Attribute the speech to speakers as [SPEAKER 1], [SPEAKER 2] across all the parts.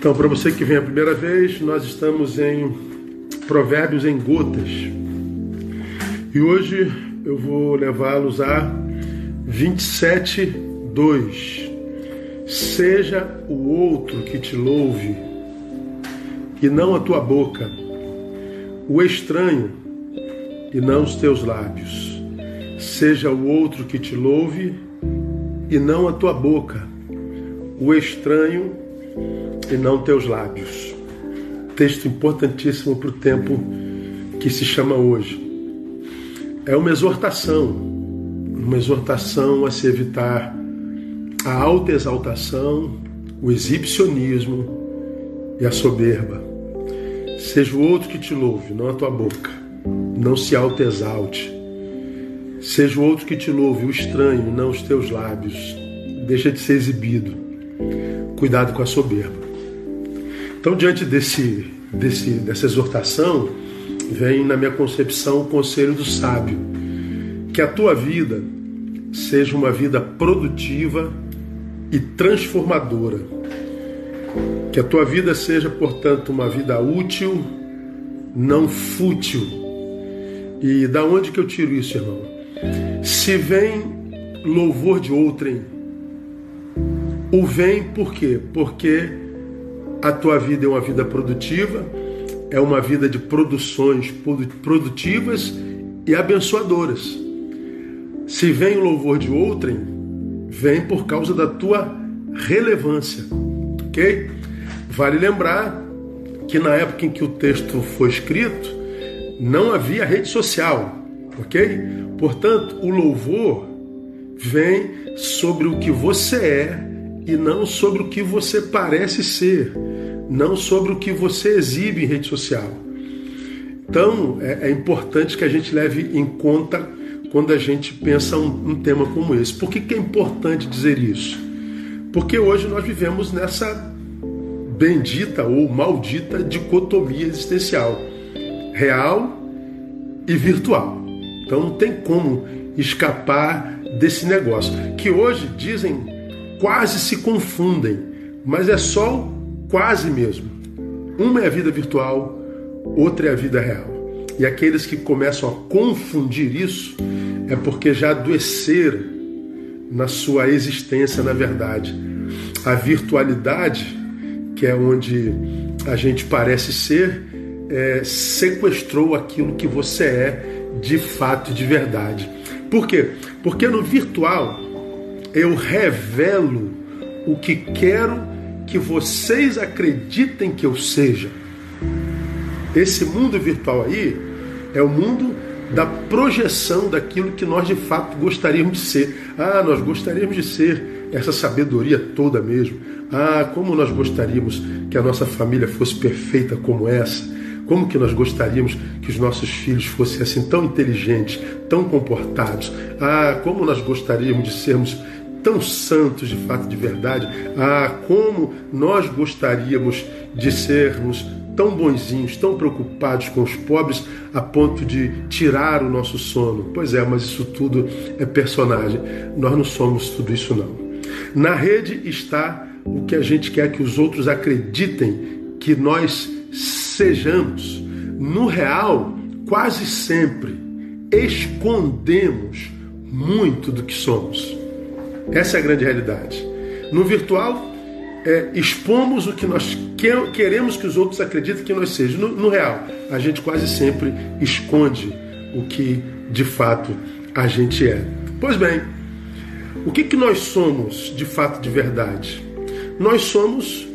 [SPEAKER 1] Então, para você que vem a primeira vez, nós estamos em Provérbios em Gotas. E hoje eu vou levá-los a 27, 2. Seja o outro que te louve, e não a tua boca, o estranho, e não os teus lábios. Seja o outro que te louve, e não a tua boca, o estranho, e não teus lábios. Texto importantíssimo para o tempo que se chama hoje. É uma exortação, uma exortação a se evitar a alta exaltação, o exibicionismo e a soberba. Seja o outro que te louve, não a tua boca. Não se auto-exalte. Seja o outro que te louve, o estranho, não os teus lábios. Deixa de ser exibido. Cuidado com a soberba. Então, diante desse, desse, dessa exortação, vem na minha concepção o conselho do sábio: que a tua vida seja uma vida produtiva e transformadora. Que a tua vida seja, portanto, uma vida útil, não fútil. E da onde que eu tiro isso, irmão? Se vem louvor de outrem, o vem por quê? Porque a tua vida é uma vida produtiva, é uma vida de produções produtivas e abençoadoras. Se vem o louvor de outrem, vem por causa da tua relevância, ok? Vale lembrar que na época em que o texto foi escrito, não havia rede social, ok? Portanto, o louvor vem sobre o que você é e não sobre o que você parece ser, não sobre o que você exibe em rede social. Então, é, é importante que a gente leve em conta quando a gente pensa um, um tema como esse. Por que, que é importante dizer isso? Porque hoje nós vivemos nessa bendita ou maldita dicotomia existencial real e virtual. Então não tem como escapar desse negócio. Que hoje dizem quase se confundem, mas é só quase mesmo. Uma é a vida virtual, outra é a vida real. E aqueles que começam a confundir isso é porque já adoeceram na sua existência na verdade. A virtualidade, que é onde a gente parece ser, é, sequestrou aquilo que você é de fato de verdade. Por quê? Porque no virtual eu revelo o que quero que vocês acreditem que eu seja. Esse mundo virtual aí é o mundo da projeção daquilo que nós de fato gostaríamos de ser. Ah, nós gostaríamos de ser essa sabedoria toda mesmo. Ah, como nós gostaríamos que a nossa família fosse perfeita como essa. Como que nós gostaríamos que os nossos filhos fossem assim tão inteligentes, tão comportados? Ah, como nós gostaríamos de sermos tão santos de fato de verdade. Ah, como nós gostaríamos de sermos tão bonzinhos, tão preocupados com os pobres a ponto de tirar o nosso sono. Pois é, mas isso tudo é personagem. Nós não somos tudo isso não. Na rede está o que a gente quer que os outros acreditem que nós sejamos. No real, quase sempre escondemos muito do que somos. Essa é a grande realidade. No virtual, é, expomos o que nós queremos que os outros acreditem que nós sejamos. No, no, real, a gente quase sempre esconde o que de fato a gente é. Pois bem, o que, que nós somos de fato de verdade? Nós somos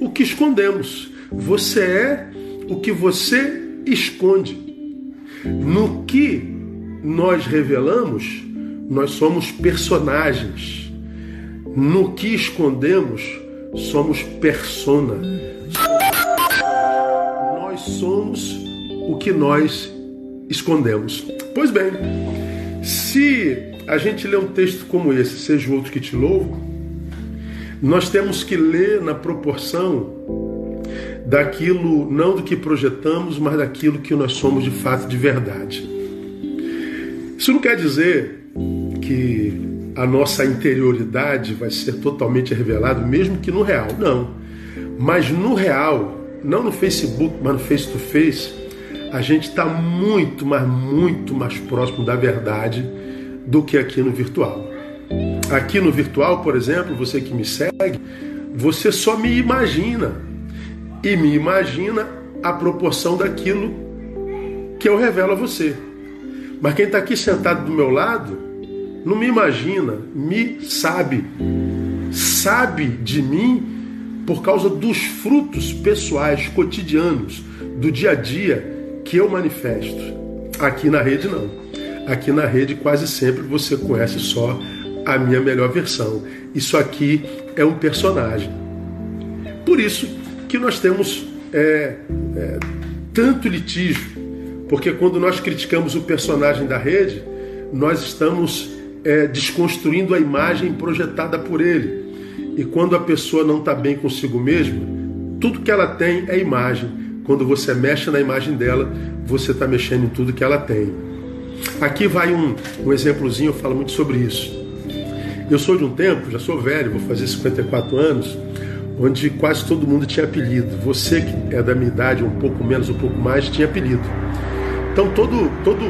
[SPEAKER 1] o que escondemos. Você é o que você esconde. No que nós revelamos, nós somos personagens no que escondemos, somos persona. Nós somos o que nós escondemos. Pois bem, se a gente lê um texto como esse, seja o outro que te louvo, nós temos que ler na proporção daquilo, não do que projetamos, mas daquilo que nós somos de fato, de verdade. Isso não quer dizer que a nossa interioridade vai ser totalmente revelada, mesmo que no real. Não. Mas no real, não no Facebook, mas no face to face, a gente está muito, mas muito mais próximo da verdade do que aqui no virtual. Aqui no virtual, por exemplo, você que me segue, você só me imagina. E me imagina a proporção daquilo que eu revelo a você. Mas quem está aqui sentado do meu lado, não me imagina, me sabe. Sabe de mim por causa dos frutos pessoais, cotidianos, do dia a dia que eu manifesto. Aqui na rede, não. Aqui na rede, quase sempre você conhece só a minha melhor versão. Isso aqui é um personagem. Por isso que nós temos é, é, tanto litígio, porque quando nós criticamos o personagem da rede, nós estamos é, desconstruindo a imagem projetada por ele. E quando a pessoa não está bem consigo mesma, tudo que ela tem é imagem. Quando você mexe na imagem dela, você está mexendo em tudo que ela tem. Aqui vai um, um exemplozinho, eu falo muito sobre isso. Eu sou de um tempo, já sou velho, vou fazer 54 anos, onde quase todo mundo tinha apelido. Você que é da minha idade, um pouco menos, um pouco mais, tinha apelido. Então todo, todo,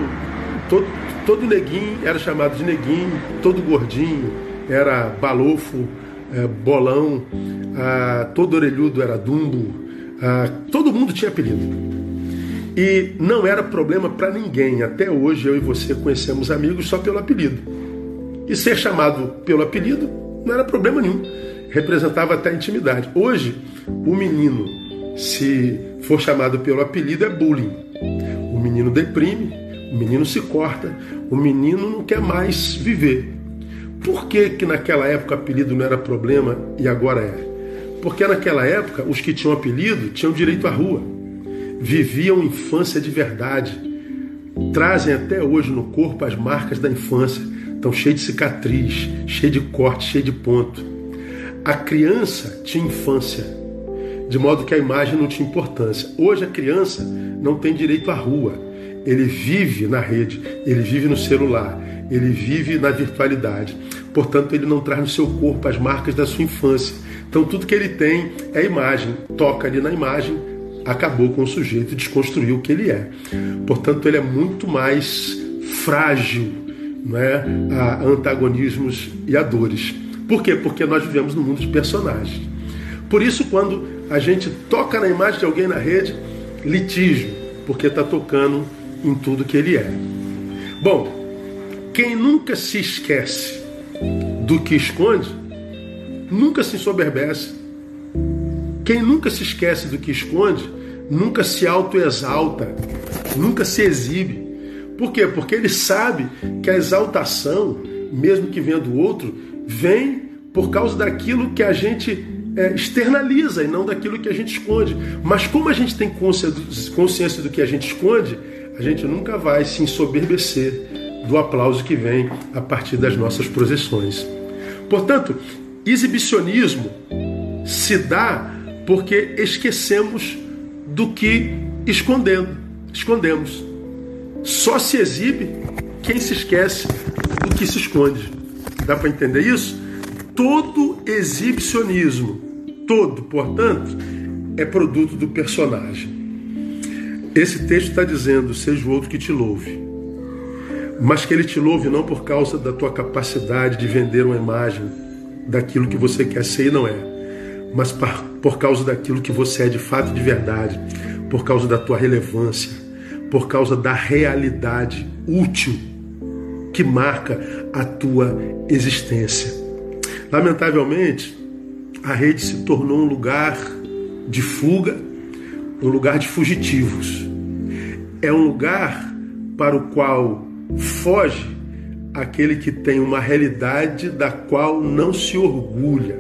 [SPEAKER 1] todo, todo neguinho era chamado de neguinho, todo gordinho era balofo, é, bolão, todo orelhudo era dumbo, todo mundo tinha apelido. E não era problema para ninguém. Até hoje eu e você conhecemos amigos só pelo apelido. E ser chamado pelo apelido não era problema nenhum. Representava até intimidade. Hoje, o menino, se for chamado pelo apelido, é bullying. O menino deprime, o menino se corta, o menino não quer mais viver. Por que, que naquela época apelido não era problema e agora é? Porque naquela época os que tinham apelido tinham direito à rua, viviam infância de verdade, trazem até hoje no corpo as marcas da infância, estão cheios de cicatriz, cheio de corte, cheio de ponto. A criança tinha infância, de modo que a imagem não tinha importância. Hoje a criança não tem direito à rua, ele vive na rede, ele vive no celular, ele vive na virtualidade. Portanto, ele não traz no seu corpo as marcas da sua infância. Então, tudo que ele tem é imagem. Toca ali na imagem, acabou com o sujeito, desconstruiu o que ele é. Portanto, ele é muito mais frágil não é? a antagonismos e a dores. Por quê? Porque nós vivemos no mundo de personagens. Por isso, quando a gente toca na imagem de alguém na rede, litígio, porque está tocando em tudo que ele é. Bom, quem nunca se esquece do que esconde, nunca se soberbece. Quem nunca se esquece do que esconde, nunca se autoexalta, nunca se exibe. Por quê? Porque ele sabe que a exaltação, mesmo que venha do outro, vem por causa daquilo que a gente é, externaliza e não daquilo que a gente esconde. Mas como a gente tem consciência do que a gente esconde, a gente nunca vai se ensoberbecer do aplauso que vem a partir das nossas projeções. Portanto, exibicionismo se dá porque esquecemos do que escondendo, escondemos. Só se exibe quem se esquece do que se esconde. Dá para entender isso? Todo exibicionismo, todo, portanto, é produto do personagem. Esse texto está dizendo: seja o outro que te louve mas que Ele te louve não por causa da tua capacidade de vender uma imagem daquilo que você quer ser e não é, mas por causa daquilo que você é de fato de verdade, por causa da tua relevância, por causa da realidade útil que marca a tua existência. Lamentavelmente, a rede se tornou um lugar de fuga, um lugar de fugitivos. É um lugar para o qual Foge aquele que tem uma realidade da qual não se orgulha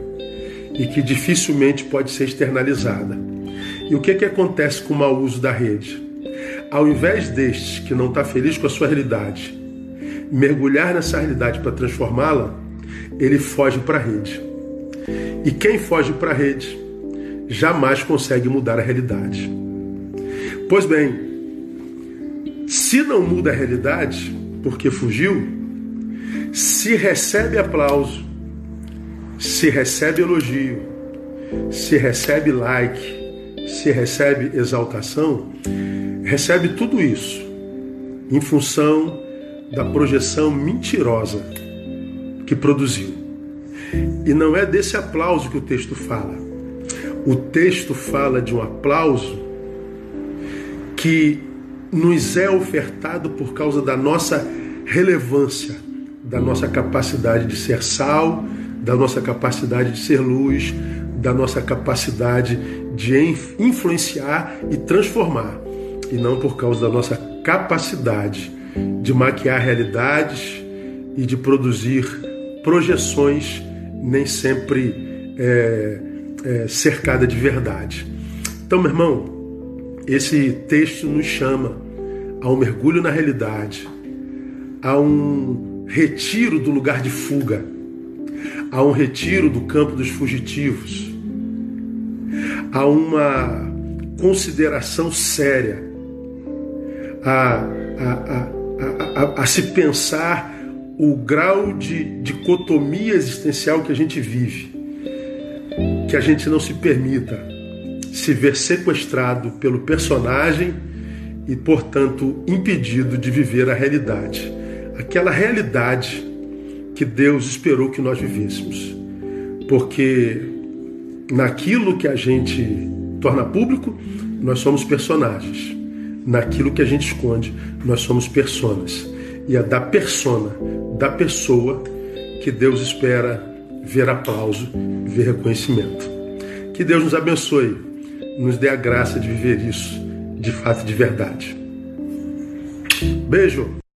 [SPEAKER 1] e que dificilmente pode ser externalizada. E o que, que acontece com o mau uso da rede? Ao invés destes que não está feliz com a sua realidade, mergulhar nessa realidade para transformá-la, ele foge para a rede. E quem foge para a rede jamais consegue mudar a realidade. Pois bem, se não muda a realidade, porque fugiu, se recebe aplauso, se recebe elogio, se recebe like, se recebe exaltação, recebe tudo isso em função da projeção mentirosa que produziu. E não é desse aplauso que o texto fala. O texto fala de um aplauso que nos é ofertado por causa da nossa relevância, da nossa capacidade de ser sal, da nossa capacidade de ser luz, da nossa capacidade de influenciar e transformar, e não por causa da nossa capacidade de maquiar realidades e de produzir projeções nem sempre é, é, cercada de verdade. Então, meu irmão, esse texto nos chama a um mergulho na realidade, a um retiro do lugar de fuga, a um retiro do campo dos fugitivos, a uma consideração séria, a, a, a, a, se pensar o grau de dicotomia existencial que a gente vive, que a gente não se permita se ver sequestrado pelo personagem e, portanto, impedido de viver a realidade. Aquela realidade que Deus esperou que nós vivêssemos. Porque naquilo que a gente torna público, nós somos personagens. Naquilo que a gente esconde, nós somos personas. E é da persona, da pessoa, que Deus espera ver aplauso, ver reconhecimento. Que Deus nos abençoe, nos dê a graça de viver isso de fato de verdade. Beijo!